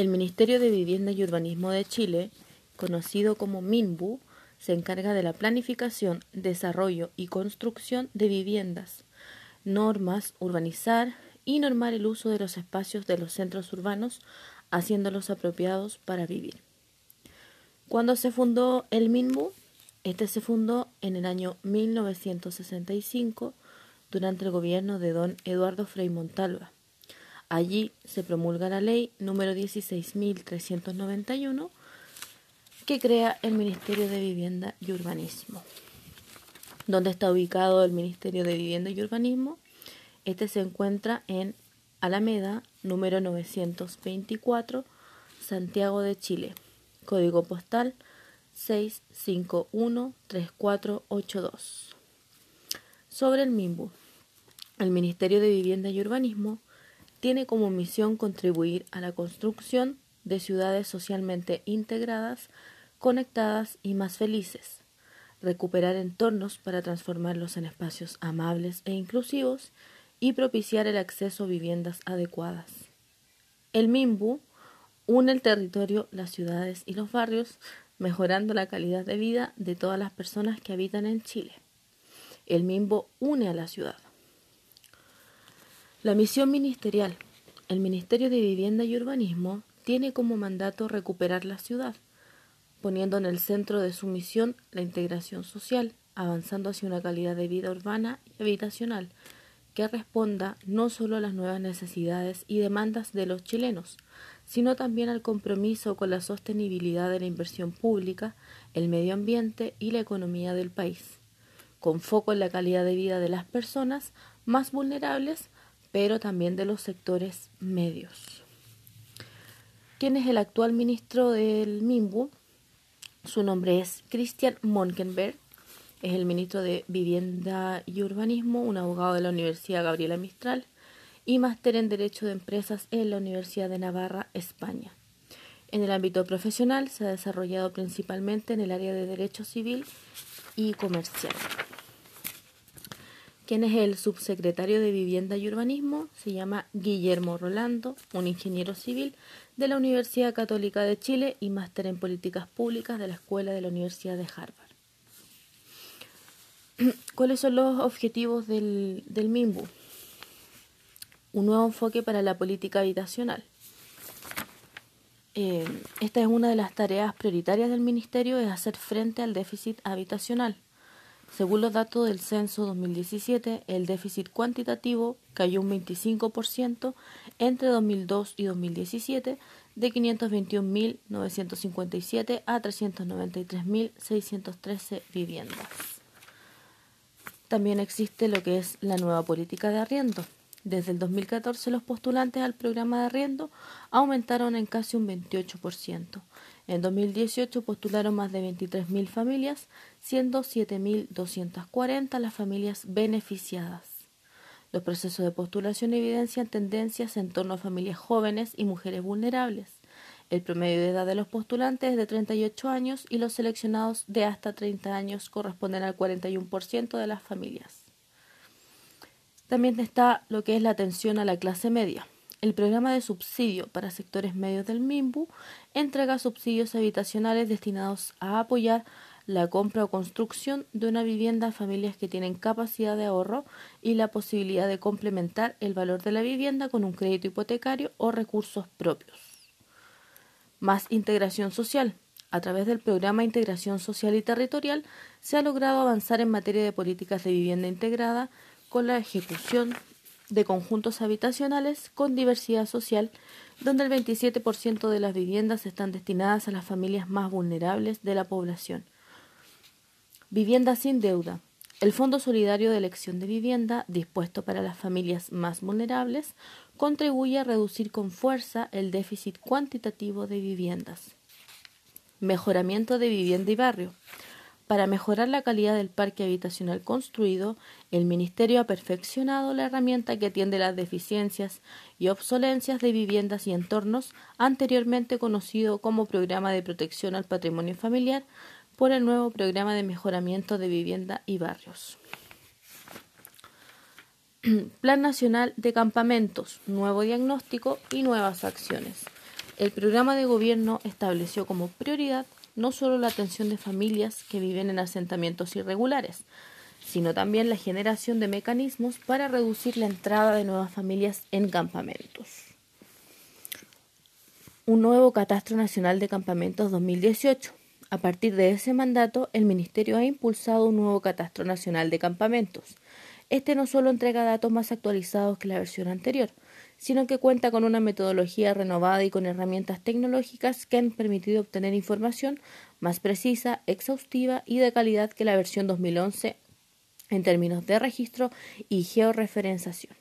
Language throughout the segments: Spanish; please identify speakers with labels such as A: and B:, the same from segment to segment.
A: El Ministerio de Vivienda y Urbanismo de Chile, conocido como MINBU, se encarga de la planificación, desarrollo y construcción de viviendas, normas, urbanizar y normar el uso de los espacios de los centros urbanos, haciéndolos apropiados para vivir. Cuando se fundó el MINBU, este se fundó en el año 1965 durante el gobierno de don Eduardo Frei Montalva Allí se promulga la ley número 16.391 que crea el Ministerio de Vivienda y Urbanismo. ¿Dónde está ubicado el Ministerio de Vivienda y Urbanismo? Este se encuentra en Alameda, número 924, Santiago de Chile, código postal 6513482. Sobre el MIMBU, el Ministerio de Vivienda y Urbanismo tiene como misión contribuir a la construcción de ciudades socialmente integradas, conectadas y más felices, recuperar entornos para transformarlos en espacios amables e inclusivos y propiciar el acceso a viviendas adecuadas. El MIMBU une el territorio, las ciudades y los barrios, mejorando la calidad de vida de todas las personas que habitan en Chile. El MIMBU une a la ciudad. La misión ministerial. El Ministerio de Vivienda y Urbanismo tiene como mandato recuperar la ciudad, poniendo en el centro de su misión la integración social, avanzando hacia una calidad de vida urbana y habitacional que responda no solo a las nuevas necesidades y demandas de los chilenos, sino también al compromiso con la sostenibilidad de la inversión pública, el medio ambiente y la economía del país, con foco en la calidad de vida de las personas más vulnerables pero también de los sectores medios. ¿Quién es el actual ministro del MIMBU? Su nombre es Christian Monkenberg. Es el ministro de Vivienda y Urbanismo, un abogado de la Universidad Gabriela Mistral y máster en Derecho de Empresas en la Universidad de Navarra, España. En el ámbito profesional se ha desarrollado principalmente en el área de Derecho Civil y Comercial. ¿Quién es el subsecretario de Vivienda y Urbanismo? Se llama Guillermo Rolando, un ingeniero civil de la Universidad Católica de Chile y máster en Políticas Públicas de la Escuela de la Universidad de Harvard. ¿Cuáles son los objetivos del, del MIMBU? Un nuevo enfoque para la política habitacional. Eh, esta es una de las tareas prioritarias del Ministerio, es hacer frente al déficit habitacional según los datos del censo 2017, el déficit cuantitativo cayó un 25% entre 2002 y 2017, de 521.957 a 393.613 viviendas. También existe lo que es la nueva política de arriendo. Desde el 2014 los postulantes al programa de arriendo aumentaron en casi un 28%. En 2018 postularon más de 23.000 familias, siendo 7.240 las familias beneficiadas. Los procesos de postulación evidencian tendencias en torno a familias jóvenes y mujeres vulnerables. El promedio de edad de los postulantes es de 38 años y los seleccionados de hasta 30 años corresponden al 41% de las familias. También está lo que es la atención a la clase media. El programa de subsidio para sectores medios del MIMBU entrega subsidios habitacionales destinados a apoyar la compra o construcción de una vivienda a familias que tienen capacidad de ahorro y la posibilidad de complementar el valor de la vivienda con un crédito hipotecario o recursos propios. Más integración social. A través del programa Integración Social y Territorial se ha logrado avanzar en materia de políticas de vivienda integrada con la ejecución de conjuntos habitacionales con diversidad social, donde el 27% de las viviendas están destinadas a las familias más vulnerables de la población. Vivienda sin deuda. El Fondo Solidario de Elección de Vivienda, dispuesto para las familias más vulnerables, contribuye a reducir con fuerza el déficit cuantitativo de viviendas. Mejoramiento de vivienda y barrio. Para mejorar la calidad del parque habitacional construido, el Ministerio ha perfeccionado la herramienta que atiende las deficiencias y obsolencias de viviendas y entornos, anteriormente conocido como Programa de Protección al Patrimonio Familiar, por el nuevo Programa de Mejoramiento de Vivienda y Barrios. Plan Nacional de Campamentos, nuevo diagnóstico y nuevas acciones. el programa de gobierno estableció como prioridad no solo la atención de familias que viven en asentamientos irregulares, sino también la generación de mecanismos para reducir la entrada de nuevas familias en campamentos. Un nuevo Catastro Nacional de Campamentos 2018. A partir de ese mandato, el Ministerio ha impulsado un nuevo Catastro Nacional de Campamentos. Este no solo entrega datos más actualizados que la versión anterior, sino que cuenta con una metodología renovada y con herramientas tecnológicas que han permitido obtener información más precisa, exhaustiva y de calidad que la versión 2011 en términos de registro y georreferenciación.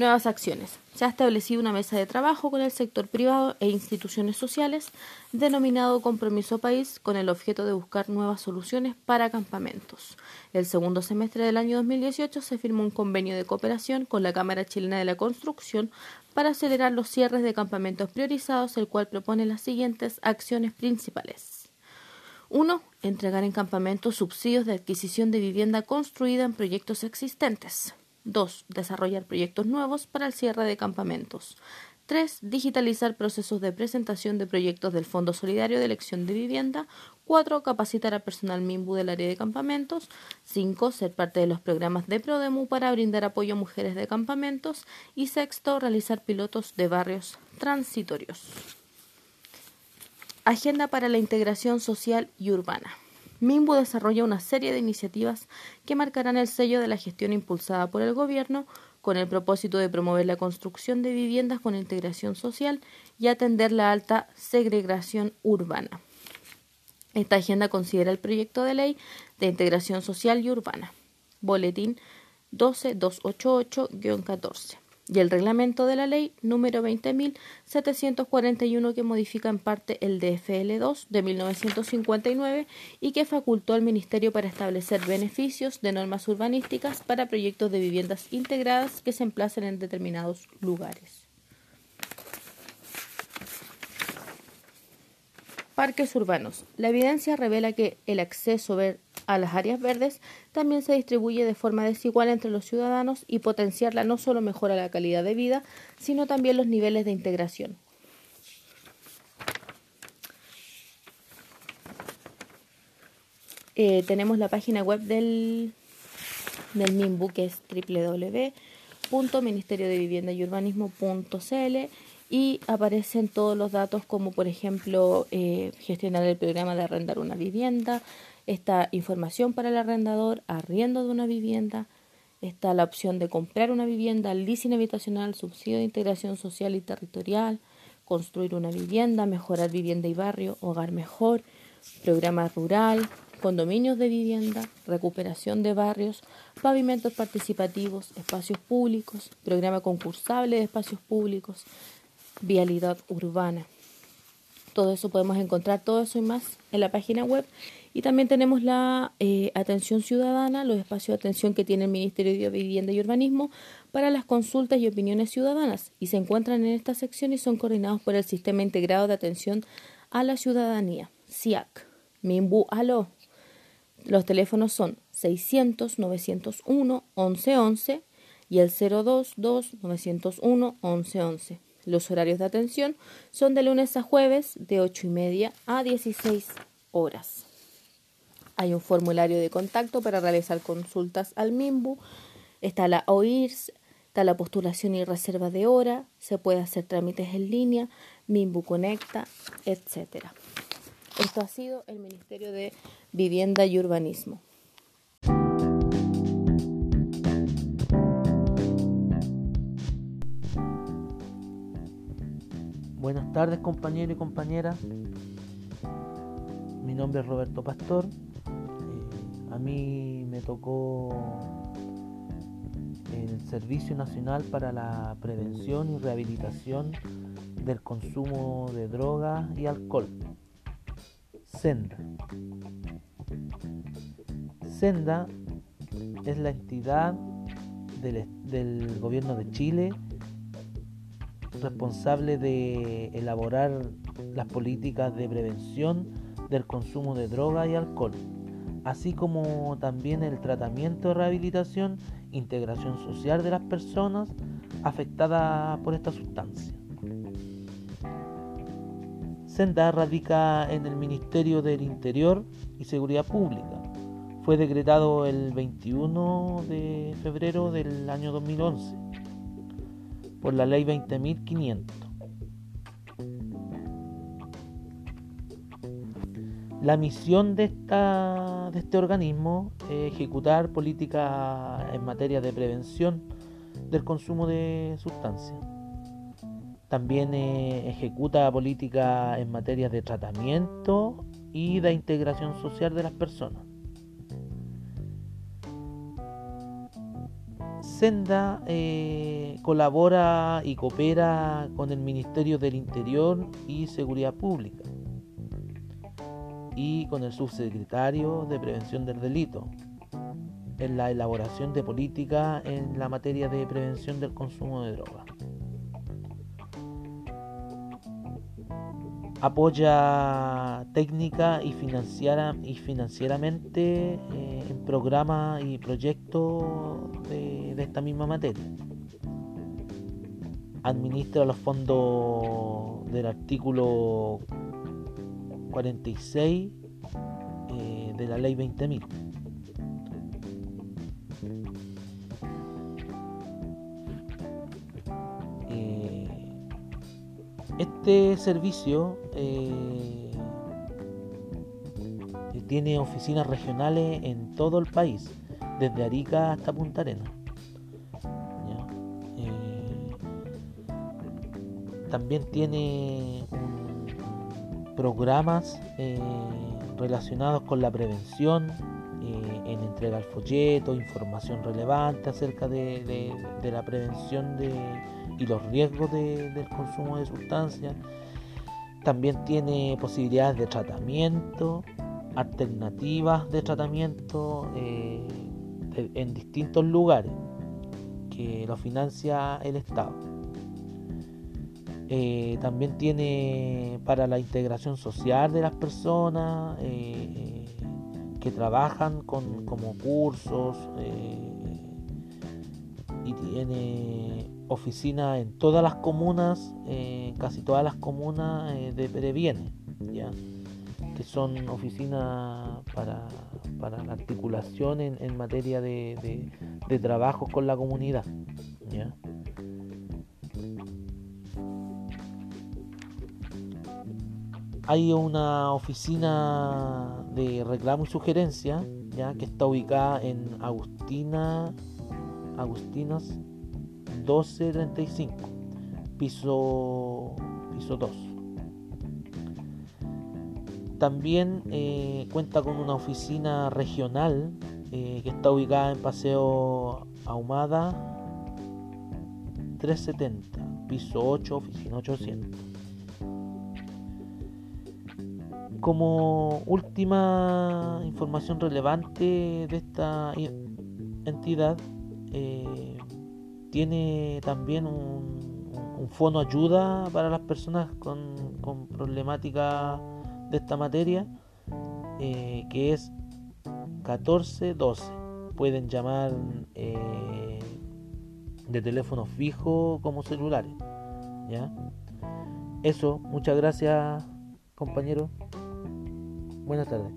A: Nuevas acciones. Se ha establecido una mesa de trabajo con el sector privado e instituciones sociales denominado Compromiso País con el objeto de buscar nuevas soluciones para campamentos. El segundo semestre del año 2018 se firmó un convenio de cooperación con la Cámara Chilena de la Construcción para acelerar los cierres de campamentos priorizados, el cual propone las siguientes acciones principales. 1. Entregar en campamentos subsidios de adquisición de vivienda construida en proyectos existentes. 2. Desarrollar proyectos nuevos para el cierre de campamentos. 3. Digitalizar procesos de presentación de proyectos del Fondo Solidario de Elección de Vivienda. 4. Capacitar a personal MIMBU del área de campamentos. 5. Ser parte de los programas de PRODEMU para brindar apoyo a mujeres de campamentos. Y sexto, realizar pilotos de barrios transitorios. Agenda para la integración social y urbana. MIMBU desarrolla una serie de iniciativas que marcarán el sello de la gestión impulsada por el Gobierno con el propósito de promover la construcción de viviendas con integración social y atender la alta segregación urbana. Esta agenda considera el proyecto de ley de integración social y urbana, Boletín 12288-14 y el reglamento de la ley número 20.741 que modifica en parte el DFL2 de 1959 y que facultó al Ministerio para establecer beneficios de normas urbanísticas para proyectos de viviendas integradas que se emplacen en determinados lugares. Parques urbanos. La evidencia revela que el acceso a las áreas verdes también se distribuye de forma desigual entre los ciudadanos y potenciarla no solo mejora la calidad de vida, sino también los niveles de integración. Eh, tenemos la página web del, del MIMBU que es www.ministerio de Vivienda y aparecen todos los datos como por ejemplo eh, gestionar el programa de arrendar una vivienda, esta información para el arrendador, arriendo de una vivienda, está la opción de comprar una vivienda, leasing habitacional, subsidio de integración social y territorial, construir una vivienda, mejorar vivienda y barrio, hogar mejor, programa rural, condominios de vivienda, recuperación de barrios, pavimentos participativos, espacios públicos, programa concursable de espacios públicos, vialidad urbana. Todo eso podemos encontrar, todo eso y más en la página web. Y también tenemos la eh, atención ciudadana, los espacios de atención que tiene el Ministerio de Vivienda y Urbanismo para las consultas y opiniones ciudadanas. Y se encuentran en esta sección y son coordinados por el Sistema Integrado de Atención a la Ciudadanía, SIAC. MIMBU ALO. Los teléfonos son 600-901-1111 y el 022-901-1111. Los horarios de atención son de lunes a jueves de 8 y media a 16 horas. Hay un formulario de contacto para realizar consultas al MIMBU. Está la OIRS, está la postulación y reserva de hora, se puede hacer trámites en línea, MIMBU Conecta, etc. Esto ha sido el Ministerio de Vivienda y Urbanismo.
B: Buenas tardes compañeros y compañeras. Mi nombre es Roberto Pastor. Eh, a mí me tocó el Servicio Nacional para la Prevención y Rehabilitación del Consumo de Drogas y Alcohol. Senda. Senda es la entidad del, del gobierno de Chile responsable de elaborar las políticas de prevención del consumo de droga y alcohol, así como también el tratamiento, rehabilitación, integración social de las personas afectadas por esta sustancia. Senda radica en el Ministerio del Interior y Seguridad Pública. Fue decretado el 21 de febrero del año 2011 por la ley 20.500. La misión de, esta, de este organismo es ejecutar políticas en materia de prevención del consumo de sustancias. También eh, ejecuta políticas en materia de tratamiento y de integración social de las personas. Senda eh, colabora y coopera con el Ministerio del Interior y Seguridad Pública y con el subsecretario de Prevención del Delito en la elaboración de políticas en la materia de prevención del consumo de drogas. Apoya técnica y, financiera, y financieramente eh, en programas y proyectos de, esta misma materia. Administra los fondos del artículo 46 eh, de la ley 20.000. este servicio eh, tiene oficinas regionales en todo el país, desde Arica hasta Punta Arenas. también tiene programas eh, relacionados con la prevención, eh, en entrega al folleto, información relevante acerca de, la prevención de, y los riesgos del consumo de sustancias. También tiene posibilidades de tratamiento, alternativas de tratamiento eh, en distintos lugares que lo financia el Estado. Eh, también tiene para la integración social de las personas eh, que trabajan con, como cursos y tiene oficinas en todas las comunas, casi todas las comunas de Previene, ¿ya? que son oficinas para, para la articulación en, materia de, de, de trabajo con la comunidad. ¿ya? hay una oficina de reclamo y sugerencia ya que está ubicada en Agustina Agustinas 1235 piso piso 2 también eh, cuenta con una oficina regional eh, que está ubicada en Paseo Ahumada 370 piso 8 oficina 800 como última información relevante de esta entidad, eh, tiene también un, fondo ayuda para las personas con, con problemática de esta materia, eh, que es 1412. Pueden llamar eh, de teléfono fijo como celulares. ¿ya? Eso, muchas gracias compañero. Buenas tardes.